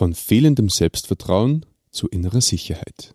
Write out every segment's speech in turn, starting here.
Von fehlendem Selbstvertrauen zu innerer Sicherheit.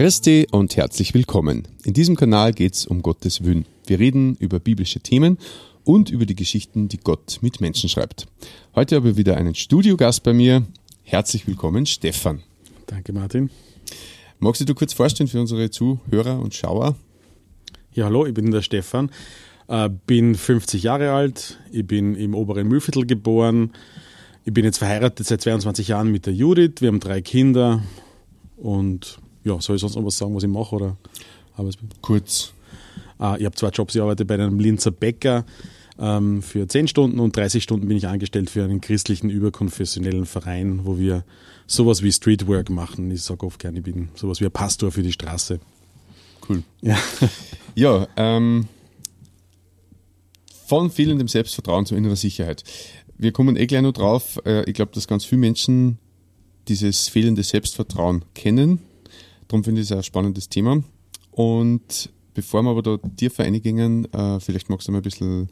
Christi und herzlich willkommen. In diesem Kanal geht es um Gottes Willen. Wir reden über biblische Themen und über die Geschichten, die Gott mit Menschen schreibt. Heute habe ich wieder einen Studiogast bei mir. Herzlich willkommen, Stefan. Danke, Martin. Magst du dir kurz vorstellen für unsere Zuhörer und Schauer? Ja, hallo, ich bin der Stefan, äh, bin 50 Jahre alt, ich bin im oberen Mühlviertel geboren, ich bin jetzt verheiratet seit 22 Jahren mit der Judith, wir haben drei Kinder und ja, soll ich sonst noch was sagen, was ich mache? Oder? Kurz. Ah, ich habe zwei Jobs, ich arbeite bei einem Linzer Bäcker ähm, für 10 Stunden und 30 Stunden bin ich angestellt für einen christlichen überkonfessionellen Verein, wo wir sowas wie Streetwork machen. Ich sage oft gerne, ich bin sowas wie ein Pastor für die Straße. Cool. Ja, ja ähm, von fehlendem Selbstvertrauen zu innerer Sicherheit. Wir kommen eh gleich noch drauf. Äh, ich glaube, dass ganz viele Menschen dieses fehlende Selbstvertrauen kennen Darum finde ich es ein spannendes Thema. Und bevor wir aber da tiefer eingehen, äh, vielleicht magst du mal ein bisschen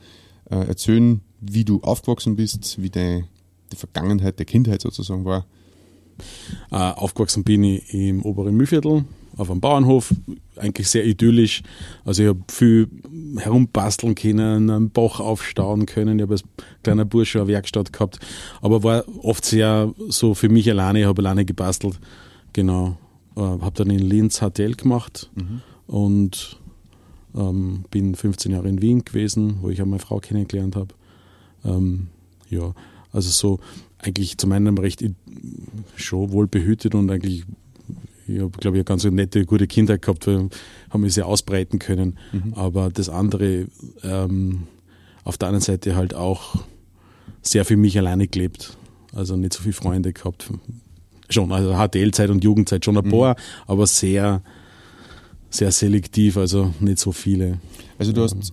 äh, erzählen, wie du aufgewachsen bist, wie deine die Vergangenheit der Kindheit sozusagen war. Äh, aufgewachsen bin ich im oberen Mühlviertel auf einem Bauernhof, eigentlich sehr idyllisch. Also ich habe viel herumbasteln können, einen Bach aufstauen können. Ich habe als kleiner Bursche eine Werkstatt gehabt, aber war oft sehr so für mich alleine. Ich habe alleine gebastelt. Genau äh, habe dann in Linz HTL gemacht mhm. und ähm, bin 15 Jahre in Wien gewesen, wo ich auch meine Frau kennengelernt habe. Ähm, ja, also so eigentlich zu meinem Recht schon wohl behütet und eigentlich, ich habe, glaube ich, eine ganz nette, gute Kindheit gehabt, haben mich sehr ausbreiten können. Mhm. Aber das andere, ähm, auf der anderen Seite halt auch sehr für mich alleine gelebt. Also nicht so viele Freunde gehabt, schon, also HTL-Zeit und Jugendzeit schon ein mhm. paar, aber sehr, sehr selektiv, also nicht so viele. Also du hast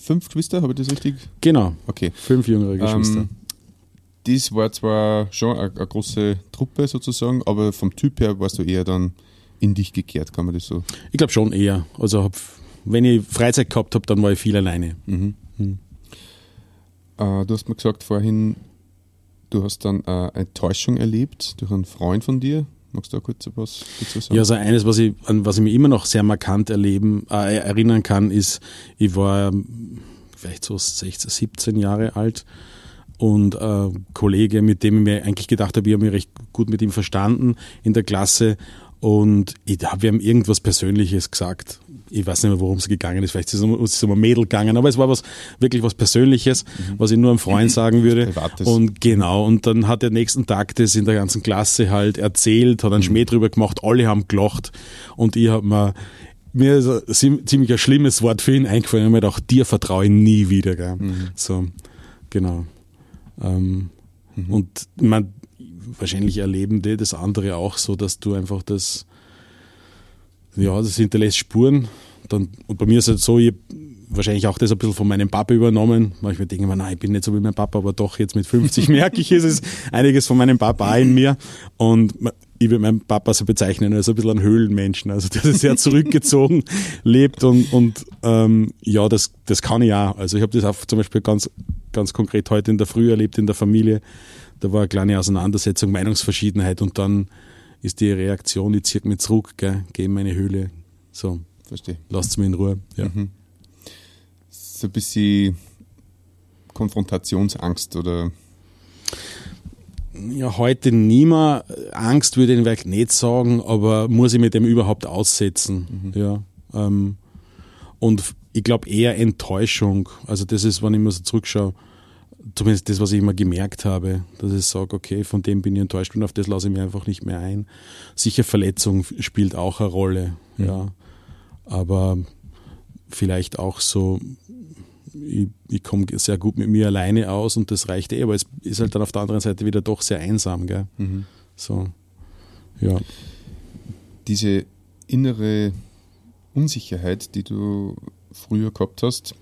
fünf Geschwister, habe ich das richtig? Genau. Okay. Fünf jüngere Geschwister. Ähm, das war zwar schon eine, eine, große Truppe sozusagen, aber vom Typ her warst du eher dann in dich gekehrt, kann man das so? Ich glaube schon eher. Also hab, wenn ich Freizeit gehabt habe, dann war ich viel alleine. Mhm. Mhm. Äh, du hast mir gesagt vorhin, Du hast dann äh, eine Enttäuschung erlebt durch einen Freund von dir. Magst du da kurz etwas dazu sagen? Ja, also eines, was ich, an was ich mir immer noch sehr markant erleben, äh, erinnern kann, ist, ich war ähm, vielleicht so 16, 17 Jahre alt und äh, Kollege, mit dem ich mir eigentlich gedacht habe, ich habe mich recht gut mit ihm verstanden in der Klasse und ich, wir haben irgendwas Persönliches gesagt ich weiß nicht mehr, worum es gegangen ist. Vielleicht ist es um, ist es um ein Mädel gegangen, aber es war was wirklich was Persönliches, mhm. was ich nur einem Freund sagen würde. Privates. Und genau, und dann hat er nächsten Tag das in der ganzen Klasse halt erzählt, hat einen mhm. Schmäh drüber gemacht, alle haben gelacht und ich habe mir mir ist ein ziemlich ein schlimmes Wort für ihn eingefallen. Ich habe mir gedacht, dir vertraue ich nie wieder. Gell? Mhm. So, genau. Ähm, mhm. Und man, wahrscheinlich erleben die das andere auch so, dass du einfach das ja, das hinterlässt Spuren. Dann, und bei mir ist es halt so, ich wahrscheinlich auch das ein bisschen von meinem Papa übernommen. Manchmal denke ich mir, nein, ich bin nicht so wie mein Papa, aber doch jetzt mit 50 merke ich, es ist einiges von meinem Papa in mir. Und ich würde meinen Papa so bezeichnen als ein bisschen ein Höhlenmenschen, also der sehr zurückgezogen lebt und, und ähm, ja, das, das kann ich auch. Also ich habe das auch zum Beispiel ganz, ganz konkret heute in der Früh erlebt in der Familie. Da war eine kleine Auseinandersetzung, Meinungsverschiedenheit und dann ist die Reaktion, ich ziehe mich zurück, gell, gehe in meine Höhle. So. Verstehe. Lasst mich in Ruhe. Ja. Mhm. So ein bisschen Konfrontationsangst oder? Ja, heute nie mehr. Angst würde ich vielleicht nicht sagen, aber muss ich mit dem überhaupt aussetzen. Mhm. Ja. Ähm, und ich glaube eher Enttäuschung. Also das ist, wenn ich mir so zurückschaue, zumindest das, was ich immer gemerkt habe, dass ich sage, okay, von dem bin ich enttäuscht und auf das lasse ich mich einfach nicht mehr ein. Sicher Verletzung spielt auch eine Rolle, mhm. ja. Aber vielleicht auch so, ich, ich komme sehr gut mit mir alleine aus und das reicht eh, aber es ist halt dann auf der anderen Seite wieder doch sehr einsam, gell? Mhm. So, ja. Diese innere Unsicherheit, die du früher gehabt hast.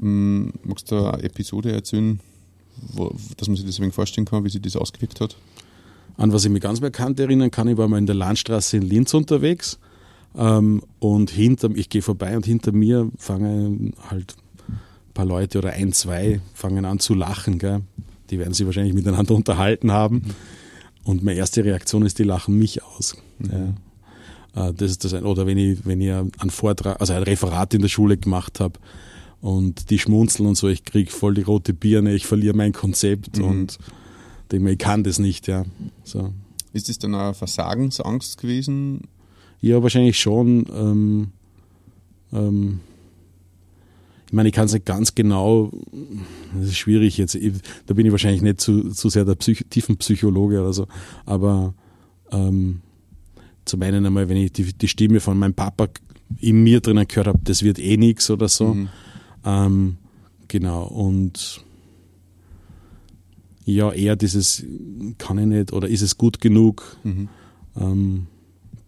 Hm, magst du eine Episode erzählen, wo, dass man sich das ein wenig vorstellen kann, wie sich das ausgewirkt hat? An was ich mich ganz bekannt erinnern kann, ich war mal in der Landstraße in Linz unterwegs ähm, und hinter, ich gehe vorbei und hinter mir fangen halt ein paar Leute oder ein, zwei fangen an zu lachen. Gell? Die werden sich wahrscheinlich miteinander unterhalten haben. Und meine erste Reaktion ist, die lachen mich aus. Mhm. Ja. Äh, das ist das, oder wenn ich, wenn ich einen Vortrag, also ein Referat in der Schule gemacht habe und die schmunzeln und so, ich kriege voll die rote Birne, ich verliere mein Konzept mhm. und denke mir, ich kann das nicht, ja. So. Ist das dann eine Versagensangst gewesen? Ja, wahrscheinlich schon. Ähm, ähm, ich meine, ich kann es nicht ganz genau, das ist schwierig jetzt, ich, da bin ich wahrscheinlich nicht zu, zu sehr der Psych tiefen Psychologe oder so, aber ähm, zum einen einmal, wenn ich die, die Stimme von meinem Papa in mir drinnen gehört habe, das wird eh nichts oder so. Mhm. Ähm, genau, und ja, eher dieses kann ich nicht oder ist es gut genug? Mhm. Ähm,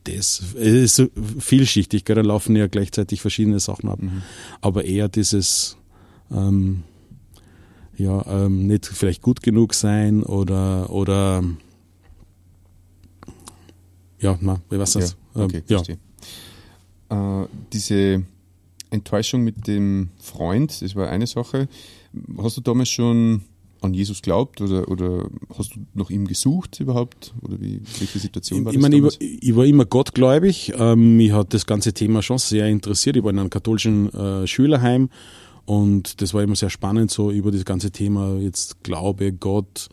das ist so vielschichtig, gell? da laufen ja gleichzeitig verschiedene Sachen ab. Mhm. Aber eher dieses ähm, ja, ähm, nicht vielleicht gut genug sein oder oder ja, na, ich weiß nicht. Ja, okay, ähm, ja. Äh, diese Enttäuschung mit dem Freund, das war eine Sache. Hast du damals schon an Jesus glaubt oder, oder hast du nach ihm gesucht überhaupt? Oder wie, welche Situation war ich, das? Meine, ich, war, ich war immer gottgläubig. Ähm, mich hat das ganze Thema schon sehr interessiert. Ich war in einem katholischen äh, Schülerheim und das war immer sehr spannend, so über das ganze Thema jetzt Glaube, Gott,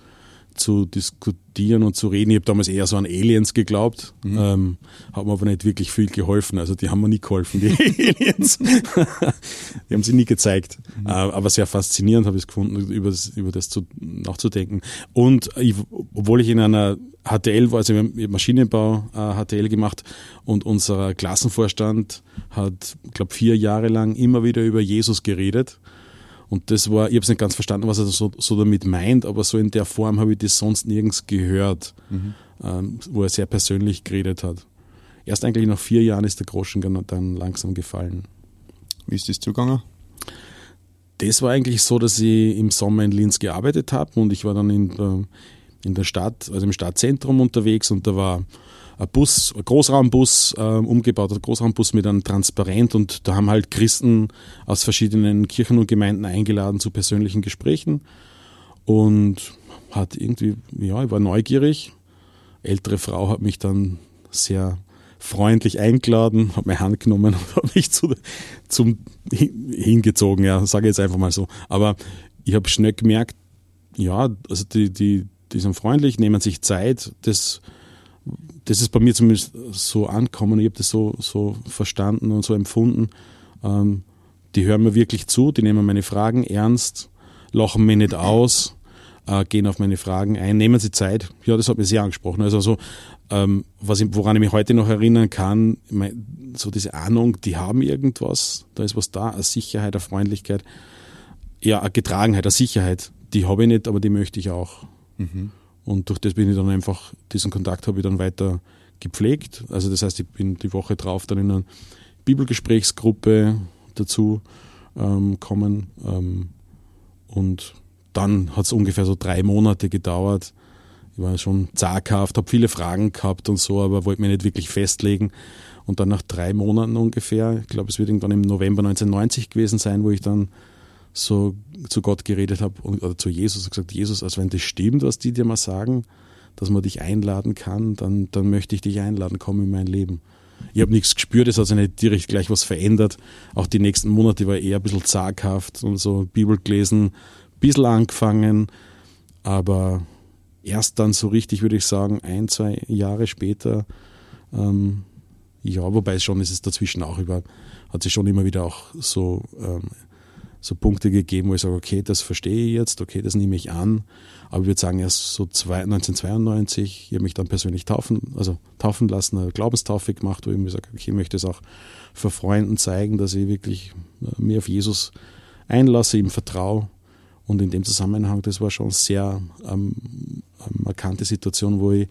zu diskutieren und zu reden. Ich habe damals eher so an Aliens geglaubt, mhm. ähm, hat mir aber nicht wirklich viel geholfen. Also die haben mir nie geholfen, die Aliens. die haben sie nie gezeigt. Mhm. Äh, aber sehr faszinierend habe ich es gefunden, über das, über das zu, nachzudenken. Und ich, obwohl ich in einer HTL war, also Maschinenbau äh, HTL gemacht und unser Klassenvorstand hat, glaube vier Jahre lang immer wieder über Jesus geredet und das war, ich habe es nicht ganz verstanden, was er so, so, damit meint, aber so in der Form habe ich das sonst nirgends gehört, mhm. ähm, wo er sehr persönlich geredet hat. Erst eigentlich nach vier Jahren ist der Groschen dann langsam gefallen. Wie ist das zugegangen? Das war eigentlich so, dass ich im Sommer in Linz gearbeitet habe und ich war dann in in der Stadt, also im Stadtzentrum unterwegs und da war ein Bus, ein Großraumbus äh, umgebaut, ein Großraumbus mit einem Transparent und da haben halt Christen aus verschiedenen Kirchen und Gemeinden eingeladen zu persönlichen Gesprächen und hat irgendwie, ja, ich war neugierig. Ältere Frau hat mich dann sehr freundlich eingeladen, hat meine Hand genommen und hat mich zu, zum hingezogen, ja, sage ich jetzt einfach mal so. Aber ich habe schnell gemerkt, ja, also die, die, die sind freundlich, nehmen sich Zeit, das das ist bei mir zumindest so angekommen, ich habe das so, so verstanden und so empfunden. Ähm, die hören mir wirklich zu, die nehmen meine Fragen ernst, lachen mich nicht aus, äh, gehen auf meine Fragen ein, nehmen sie Zeit. Ja, das hat mich sehr angesprochen. Also so, ähm, was ich, woran ich mich heute noch erinnern kann, so diese Ahnung, die haben irgendwas, da ist was da, eine Sicherheit, eine Freundlichkeit, ja, eine Getragenheit, eine Sicherheit, die habe ich nicht, aber die möchte ich auch. Mhm. Und durch das bin ich dann einfach, diesen Kontakt habe ich dann weiter gepflegt. Also das heißt, ich bin die Woche drauf dann in einer Bibelgesprächsgruppe dazu ähm, kommen. Ähm, und dann hat es ungefähr so drei Monate gedauert. Ich war schon zaghaft, habe viele Fragen gehabt und so, aber wollte mich nicht wirklich festlegen. Und dann nach drei Monaten ungefähr, ich glaube, es wird irgendwann im November 1990 gewesen sein, wo ich dann so zu Gott geredet habe oder zu Jesus gesagt, Jesus, also wenn das stimmt, was die dir mal sagen, dass man dich einladen kann, dann, dann möchte ich dich einladen, komm in mein Leben. Ich habe nichts gespürt, es hat sich nicht direkt gleich was verändert. Auch die nächsten Monate war eher ein bisschen zaghaft und so Bibel gelesen, ein bisschen angefangen, aber erst dann so richtig, würde ich sagen, ein, zwei Jahre später, ähm, ja, wobei schon ist es dazwischen auch über, hat sich schon immer wieder auch so ähm, so Punkte gegeben, wo ich sage, okay, das verstehe ich jetzt, okay, das nehme ich an. Aber ich würde sagen, erst so 1992, ich habe mich dann persönlich taufen, also taufen lassen, eine Glaubenstaufe gemacht, wo ich mir sage, okay, ich möchte es auch für Freunden zeigen, dass ich wirklich äh, mir auf Jesus einlasse, ihm vertraue. Und in dem Zusammenhang, das war schon sehr ähm, eine markante Situation, wo ich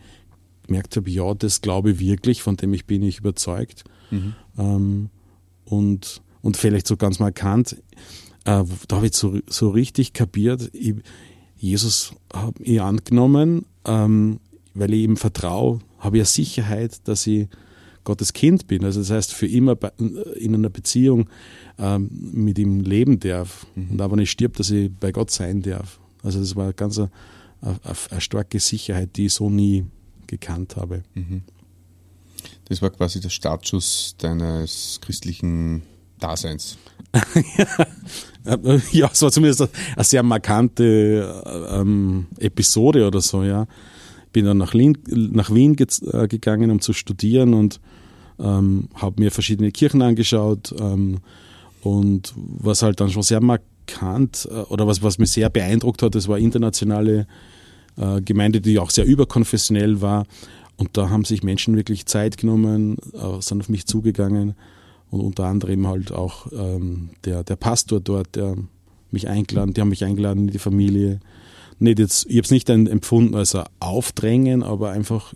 gemerkt habe, ja, das glaube ich wirklich, von dem ich bin ich überzeugt. Mhm. Ähm, und, und vielleicht so ganz markant, äh, da habe ich so, so richtig kapiert, ich, Jesus habe ich angenommen, ähm, weil ich ihm vertraue, habe ich eine Sicherheit, dass ich Gottes Kind bin. Also das heißt, für immer in einer Beziehung ähm, mit ihm leben darf. Mhm. Und auch wenn ich stirb, dass ich bei Gott sein darf. Also das war ganz eine, eine, eine starke Sicherheit, die ich so nie gekannt habe. Mhm. Das war quasi der Startschuss deines christlichen Daseins. ja, es war zumindest eine sehr markante ähm, Episode oder so, ja. Bin dann nach, Lin, nach Wien äh, gegangen, um zu studieren und ähm, habe mir verschiedene Kirchen angeschaut ähm, und was halt dann schon sehr markant äh, oder was, was mich sehr beeindruckt hat, das war internationale äh, Gemeinde, die auch sehr überkonfessionell war und da haben sich Menschen wirklich Zeit genommen, äh, sind auf mich zugegangen und unter anderem halt auch ähm, der, der Pastor dort, der mich eingeladen, die haben mich eingeladen in die Familie. Nicht jetzt, ich habe es nicht empfunden als ein Aufdrängen, aber einfach,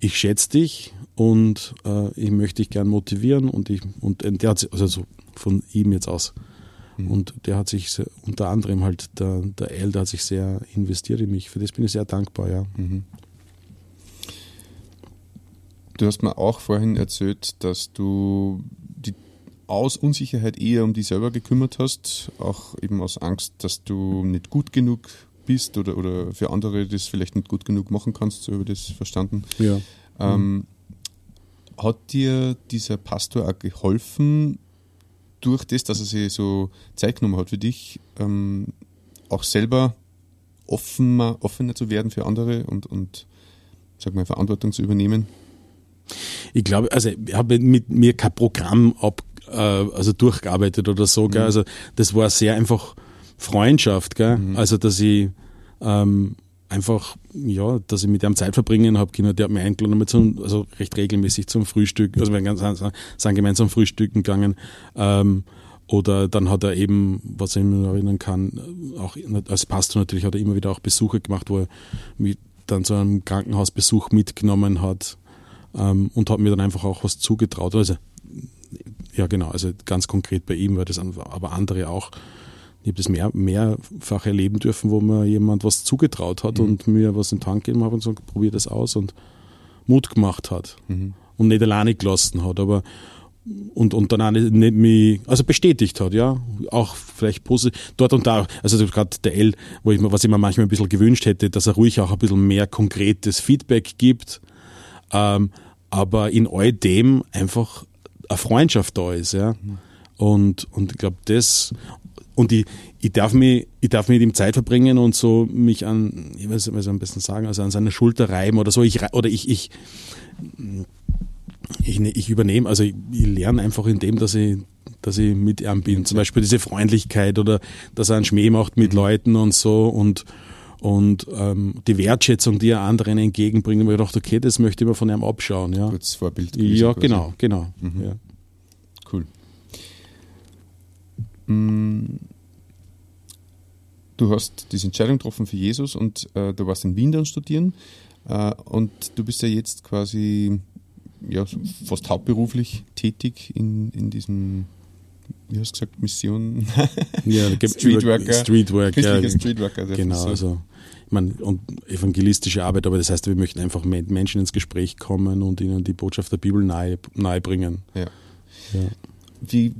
ich schätze dich und äh, ich möchte dich gern motivieren und ich und der hat also so von ihm jetzt aus mhm. und der hat sich sehr, unter anderem halt der der El, der hat sich sehr investiert in mich. Für das bin ich sehr dankbar, ja. Mhm. Du hast mir auch vorhin erzählt, dass du die aus Unsicherheit eher um dich selber gekümmert hast, auch eben aus Angst, dass du nicht gut genug bist oder, oder für andere das vielleicht nicht gut genug machen kannst, so habe ich das verstanden. Ja. Ähm. Hat dir dieser Pastor auch geholfen, durch das, dass er sich so Zeit genommen hat für dich, ähm, auch selber offener, offener zu werden für andere und, und sag mal, Verantwortung zu übernehmen? Ich glaube, also ich habe mit mir kein Programm ab, äh, also durchgearbeitet oder so, gell? Mhm. also das war sehr einfach Freundschaft, gell? Mhm. also dass ich ähm, einfach, ja, dass ich mit ihm Zeit verbringen habe können. Der hat mich eingeladen, zum, also recht regelmäßig zum Frühstück, also wir sind gemeinsam frühstücken gegangen. Ähm, oder dann hat er eben, was ich mich erinnern kann, auch als Pastor natürlich hat er immer wieder auch Besuche gemacht, wo er mich dann zu einem Krankenhausbesuch mitgenommen hat ähm, und hat mir dann einfach auch was zugetraut. Also, ja, genau, also ganz konkret bei ihm war das, aber andere auch. Ich habe das mehr, mehrfach erleben dürfen, wo mir jemand was zugetraut hat mhm. und mir was in den Tank gegeben hat und so, probier das aus und Mut gemacht hat mhm. und nicht alleine gelassen hat, aber und, und dann auch nicht, nicht mich, also bestätigt hat, ja, auch vielleicht positiv, dort und da, also gerade der L, wo ich was ich mir manchmal ein bisschen gewünscht hätte, dass er ruhig auch ein bisschen mehr konkretes Feedback gibt, ähm, aber in all dem einfach eine Freundschaft da ist, ja. Und, und ich glaube, das, und ich, ich darf mich, ich darf mit ihm Zeit verbringen und so mich an, ich weiß was am besten sagen, also an seiner Schulter reiben oder so, ich, oder ich, ich, ich, ich übernehme, also ich, ich lerne einfach in dem, dass ich, dass ich mit ihm bin. Zum Beispiel diese Freundlichkeit oder dass er einen Schmäh macht mit Leuten und so und, und ähm, die Wertschätzung, die er anderen entgegenbringt, habe ich gedacht, okay, das möchte ich mir von ihm abschauen. Ja. Kurz Vorbild. Ja, quasi. genau, genau. Mhm. Ja. Cool. Mm. Du hast diese Entscheidung getroffen für Jesus und äh, du warst in Wien dann studieren äh, und du bist ja jetzt quasi ja, fast hauptberuflich tätig in, in diesem wie hast du gesagt, Mission? Ja, Streetworker. Streetworker. Ja, Streetworker. Genau, so. also ich meine, und evangelistische Arbeit, aber das heißt, wir möchten einfach mit Menschen ins Gespräch kommen und ihnen die Botschaft der Bibel nahe, nahe bringen. Ja. ja. Wie,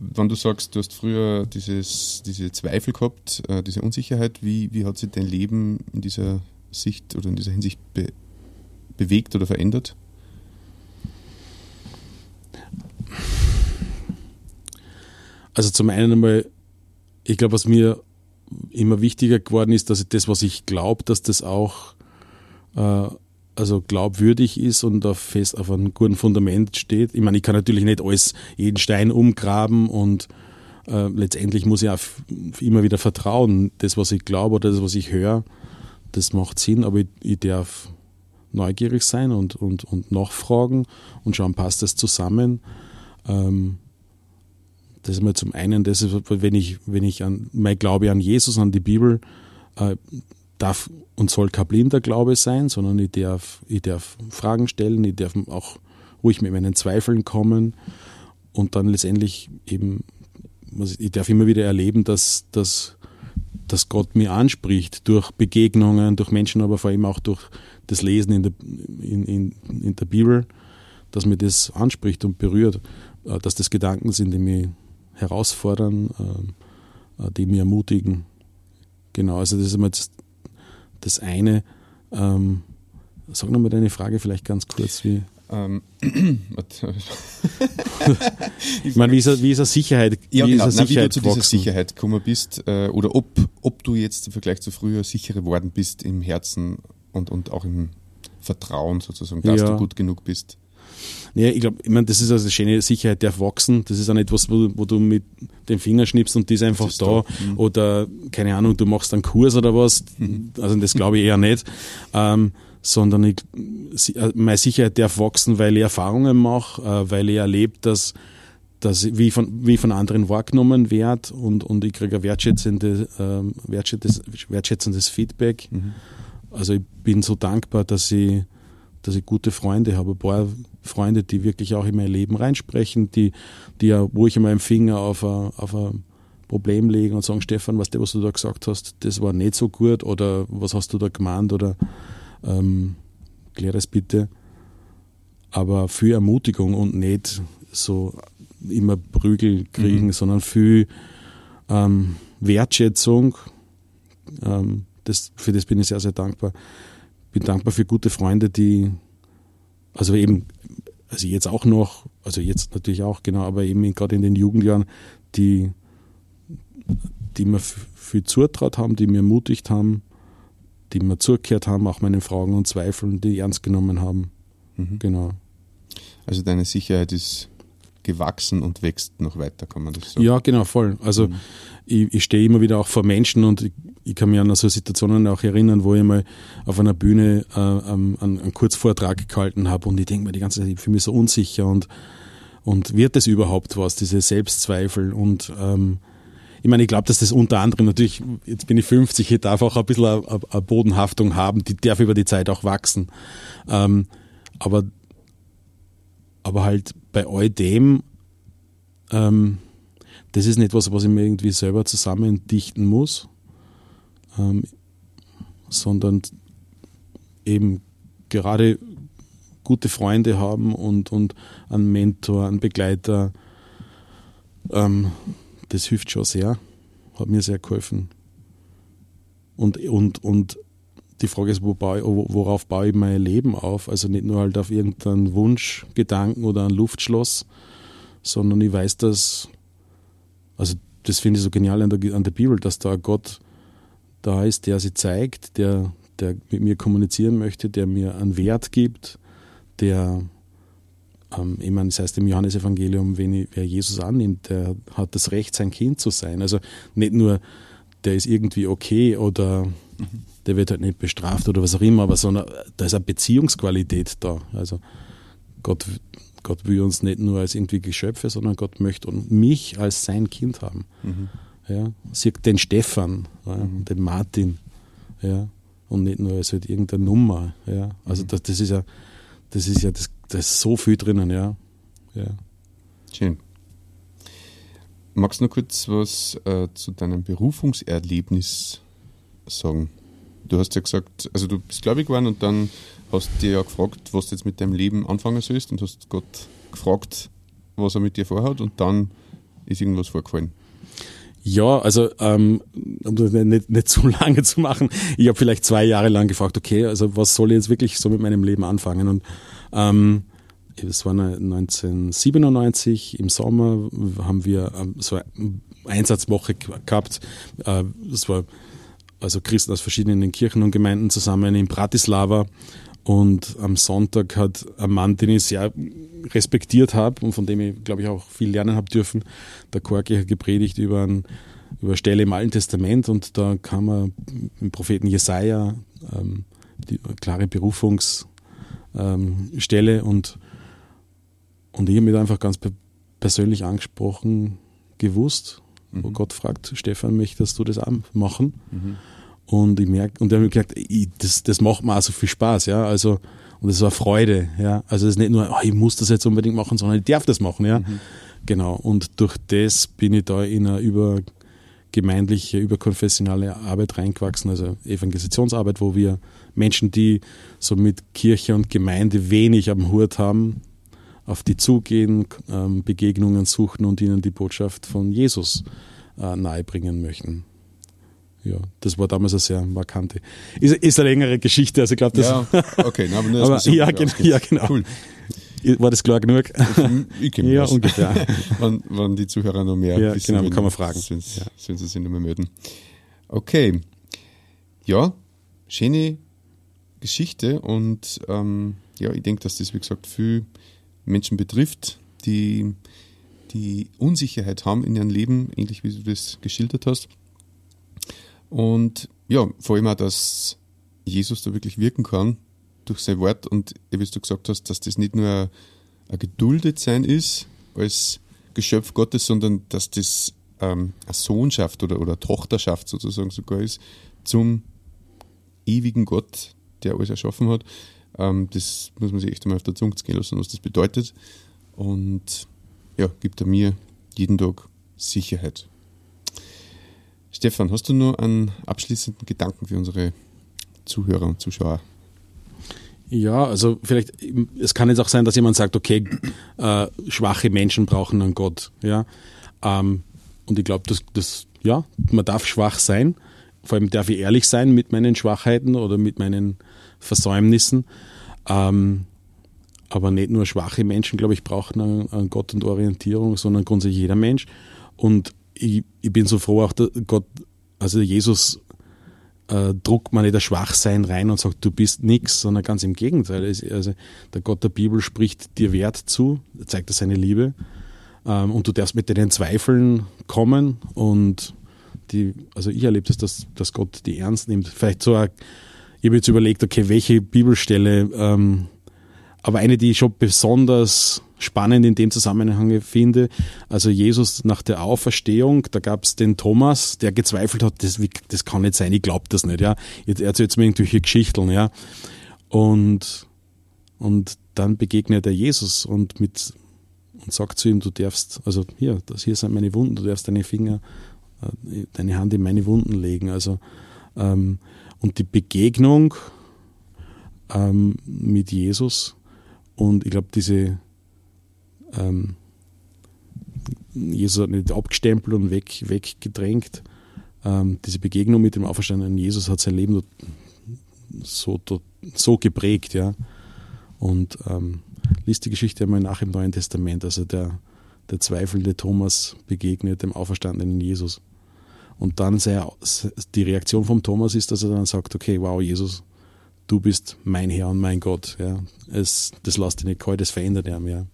wenn du sagst, du hast früher dieses, diese Zweifel gehabt, äh, diese Unsicherheit, wie, wie hat sich dein Leben in dieser Sicht oder in dieser Hinsicht be bewegt oder verändert? Also zum einen einmal, ich glaube, was mir immer wichtiger geworden ist, dass ich das, was ich glaube, dass das auch äh, also glaubwürdig ist und auf fest auf einem guten Fundament steht. Ich meine, ich kann natürlich nicht alles, jeden Stein umgraben und äh, letztendlich muss ich auch immer wieder vertrauen. Das, was ich glaube oder das, was ich höre, das macht Sinn, aber ich, ich darf neugierig sein und, und, und nachfragen und schauen, passt das zusammen. Ähm, das ist mal zum einen, das ist, wenn ich, wenn ich an mein Glaube an Jesus, an die Bibel, äh, darf und soll kein blinder Glaube sein, sondern ich darf, ich darf Fragen stellen, ich darf auch ruhig mit meinen Zweifeln kommen. Und dann letztendlich eben, ich darf immer wieder erleben, dass, dass, dass Gott mir anspricht durch Begegnungen, durch Menschen, aber vor allem auch durch das Lesen in der, in, in, in der Bibel, dass mir das anspricht und berührt, äh, dass das Gedanken sind, die mich herausfordern, äh, äh, die mich ermutigen. Genau, also das ist immer das, das eine. Ähm, sag nochmal deine Frage vielleicht ganz kurz. Wie ähm, ich meine, wie ist, wie ist eine Sicherheit? Ja, wie, genau. ist Nein, wie du zu dieser Sicherheit gekommen bist äh, oder ob, ob du jetzt im Vergleich zu früher sicherer geworden bist im Herzen und, und auch im Vertrauen sozusagen, dass ja. du gut genug bist. Ja, ich glaube, ich meine, das ist also eine schöne Sicherheit, darf wachsen. Das ist auch etwas, wo, wo du mit dem Finger schnippst und die ist einfach ist da. da. Mhm. Oder, keine Ahnung, du machst einen Kurs oder was. Mhm. Also, das glaube ich eher nicht. Ähm, sondern ich, äh, meine Sicherheit darf wachsen, weil ich Erfahrungen mache, äh, weil ich erlebe, dass, dass ich wie, von, wie von anderen wahrgenommen werde und, und ich kriege ein wertschätzende, ähm, wertschätzendes, wertschätzendes Feedback. Mhm. Also ich bin so dankbar, dass ich, dass ich gute Freunde habe, ein paar Freunde, die wirklich auch in mein Leben reinsprechen, die, die ja, wo ich immer einen Finger auf ein, auf ein Problem legen und sagen, Stefan, was, was du da gesagt hast, das war nicht so gut oder was hast du da gemeint oder ähm, klär das bitte. Aber für Ermutigung und nicht so immer Prügel kriegen, mhm. sondern für ähm, Wertschätzung. Ähm, das, für das bin ich sehr, sehr dankbar. Bin dankbar für gute Freunde, die, also eben, also jetzt auch noch, also jetzt natürlich auch, genau, aber eben gerade in den Jugendjahren, die, die mir viel zutraut haben, die mir ermutigt haben, die mir zugehört haben, auch meine Fragen und Zweifeln, die ernst genommen haben. Mhm. Genau. Also deine Sicherheit ist gewachsen und wächst noch weiter, kann man das sagen? Ja, genau, voll. Also mhm. ich, ich stehe immer wieder auch vor Menschen und ich, kann mich an so Situationen auch erinnern, wo ich mal auf einer Bühne äh, einen, einen Kurzvortrag gehalten habe und ich denke mir die ganze Zeit, ich fühle mich so unsicher und, und wird das überhaupt was, diese Selbstzweifel und ähm, ich meine, ich glaube, dass das unter anderem natürlich, jetzt bin ich 50, ich darf auch ein bisschen eine, eine Bodenhaftung haben, die darf über die Zeit auch wachsen. Ähm, aber, aber halt bei all dem, ähm, das ist nicht was, was ich mir irgendwie selber zusammendichten muss, ähm, sondern eben gerade gute Freunde haben und, und einen Mentor, einen Begleiter, ähm, das hilft schon sehr, hat mir sehr geholfen. Und, und, und die Frage ist, wo baue, worauf baue ich mein Leben auf? Also nicht nur halt auf irgendeinen Wunschgedanken oder ein Luftschloss, sondern ich weiß, dass, also das finde ich so genial an der, an der Bibel, dass da Gott da ist, der sie zeigt, der, der mit mir kommunizieren möchte, der mir einen Wert gibt, der ähm, ich meine, das heißt im Johannesevangelium, wenn ich, wer Jesus annimmt, der hat das Recht, sein Kind zu sein. Also nicht nur, der ist irgendwie okay oder der wird halt nicht bestraft oder was auch immer, aber sondern da ist eine Beziehungsqualität da. Also Gott, Gott will uns nicht nur als irgendwie Geschöpfe, sondern Gott möchte mich als sein Kind haben. Mhm. Ja, sieht den Stefan, ja, mhm. den Martin, ja, und nicht nur als halt irgendeine Nummer. Ja. Also mhm. das, das ist ja, das ist ja das da ist so viel drinnen, ja. ja. Schön. Magst du noch kurz was äh, zu deinem Berufungserlebnis sagen? Du hast ja gesagt, also du bist gläubig geworden und dann hast du dir ja gefragt, was du jetzt mit deinem Leben anfangen sollst und hast Gott gefragt, was er mit dir vorhat und dann ist irgendwas vorgefallen. Ja, also ähm, um das nicht, nicht zu lange zu machen, ich habe vielleicht zwei Jahre lang gefragt, okay, also was soll ich jetzt wirklich so mit meinem Leben anfangen? Und ähm, es war 1997 im Sommer, haben wir ähm, so eine Einsatzwoche gehabt. Äh, das war also Christen aus verschiedenen Kirchen und Gemeinden zusammen in Bratislava. Und am Sonntag hat ein Mann, den ich sehr respektiert habe und von dem ich, glaube ich, auch viel lernen habe dürfen, der Korki hat gepredigt über, ein, über Stelle im Alten Testament und da kam er im Propheten Jesaja ähm, die klare Berufungs- ähm, und, und ich habe mich einfach ganz persönlich angesprochen gewusst, mhm. wo Gott fragt, Stefan, möchtest du das auch machen? Mhm. Und ich merke, und dann habe ich gesagt, ich, das, das macht mir auch so viel Spaß, ja, also, und das war Freude, ja, also es ist nicht nur, oh, ich muss das jetzt unbedingt machen, sondern ich darf das machen, ja. Mhm. Genau, und durch das bin ich da in eine übergemeindliche, überkonfessionale Arbeit reingewachsen, also Evangelisationsarbeit, wo wir Menschen, die so mit Kirche und Gemeinde wenig am Hut haben, auf die zugehen, ähm, Begegnungen suchen und ihnen die Botschaft von Jesus äh, nahebringen möchten. Ja, das war damals eine sehr markante. Ist, ist eine längere Geschichte, also ich glaube, das. Ja, okay, aber nur aber, ja, genau, ja, genau. Cool. War das klar genug? Ich kenne Ja, was. ungefähr. wenn, wenn die Zuhörer noch mehr ja, wissen, genau, kann man fragen. Sie, ja. sie sich nochmal melden. Okay. Ja, schöne Geschichte und ähm, ja, ich denke, dass das, wie gesagt, viel Menschen betrifft, die die Unsicherheit haben in ihrem Leben, ähnlich wie du das geschildert hast. Und ja, vor allem auch, dass Jesus da wirklich wirken kann durch sein Wort und wie du gesagt hast, dass das nicht nur ein Geduldetsein ist als Geschöpf Gottes, sondern dass das ähm, eine Sohnschaft oder, oder Tochterschaft sozusagen sogar ist zum ewigen Gott, der alles erschaffen hat. Ähm, das muss man sich echt einmal auf der Zunge gehen lassen, was das bedeutet. Und ja, gibt er mir jeden Tag Sicherheit. Stefan, hast du noch einen abschließenden Gedanken für unsere Zuhörer und Zuschauer? Ja, also vielleicht, es kann jetzt auch sein, dass jemand sagt, okay, äh, schwache Menschen brauchen einen Gott. Ja? Ähm, und ich glaube, das, das, ja, man darf schwach sein. Vor allem darf ich ehrlich sein mit meinen Schwachheiten oder mit meinen Versäumnissen. Ähm, aber nicht nur schwache Menschen, glaube ich, brauchen einen, einen Gott und Orientierung, sondern grundsätzlich jeder Mensch. Und ich, ich bin so froh, auch Gott, also Jesus äh, druckt man nicht das Schwachsein rein und sagt, du bist nichts, sondern ganz im Gegenteil. Also der Gott der Bibel spricht dir Wert zu, zeigt er seine Liebe ähm, und du darfst mit deinen Zweifeln kommen und die, also ich erlebe das, dass, dass Gott die ernst nimmt. Vielleicht so, ich habe jetzt überlegt, okay, welche Bibelstelle, ähm, aber eine, die ich schon besonders spannend in dem Zusammenhang finde. Also Jesus nach der Auferstehung, da gab es den Thomas, der gezweifelt hat, das, das kann nicht sein, ich glaube das nicht, ja. Jetzt erzählt mir irgendwelche Geschichten, ja. Und, und dann begegnet er Jesus und mit, und sagt zu ihm, du darfst, also hier, das hier sind meine Wunden, du darfst deine Finger, äh, deine Hand in meine Wunden legen. Also, ähm, und die Begegnung ähm, mit Jesus und ich glaube, diese, ähm, Jesus hat nicht abgestempelt und weg, weggedrängt. Ähm, diese Begegnung mit dem auferstandenen Jesus hat sein Leben so, so geprägt, ja. Und ähm, liest die Geschichte einmal nach im Neuen Testament. Also der, der zweifelnde Thomas begegnet dem auferstandenen Jesus. Und dann sehr, die Reaktion vom Thomas ist, dass er dann sagt, okay, wow, Jesus, du bist mein Herr und mein Gott. Ja. Es, das lässt dich nicht kalt, das verändert er mehr.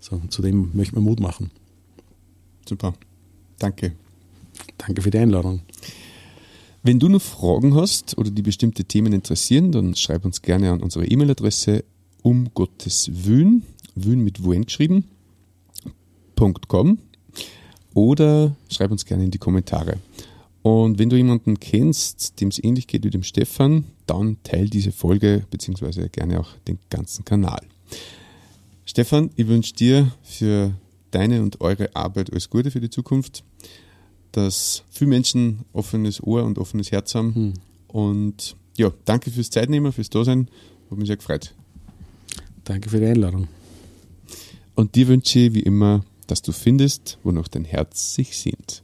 So, zu dem möchte man Mut machen. Super. Danke. Danke für die Einladung. Wenn du noch Fragen hast oder die bestimmte Themen interessieren, dann schreib uns gerne an unsere E-Mail-Adresse um Gottes Wün, Wün mit Wuen geschrieben, .com oder schreib uns gerne in die Kommentare. Und wenn du jemanden kennst, dem es ähnlich geht wie dem Stefan, dann teil diese Folge beziehungsweise gerne auch den ganzen Kanal. Stefan, ich wünsche dir für deine und eure Arbeit alles Gute für die Zukunft, dass viele Menschen offenes Ohr und offenes Herz haben. Hm. Und ja, danke fürs Zeitnehmen, fürs Dasein. Hat mich sehr gefreut. Danke für die Einladung. Und dir wünsche ich wie immer, dass du findest, wonach dein Herz sich sehnt.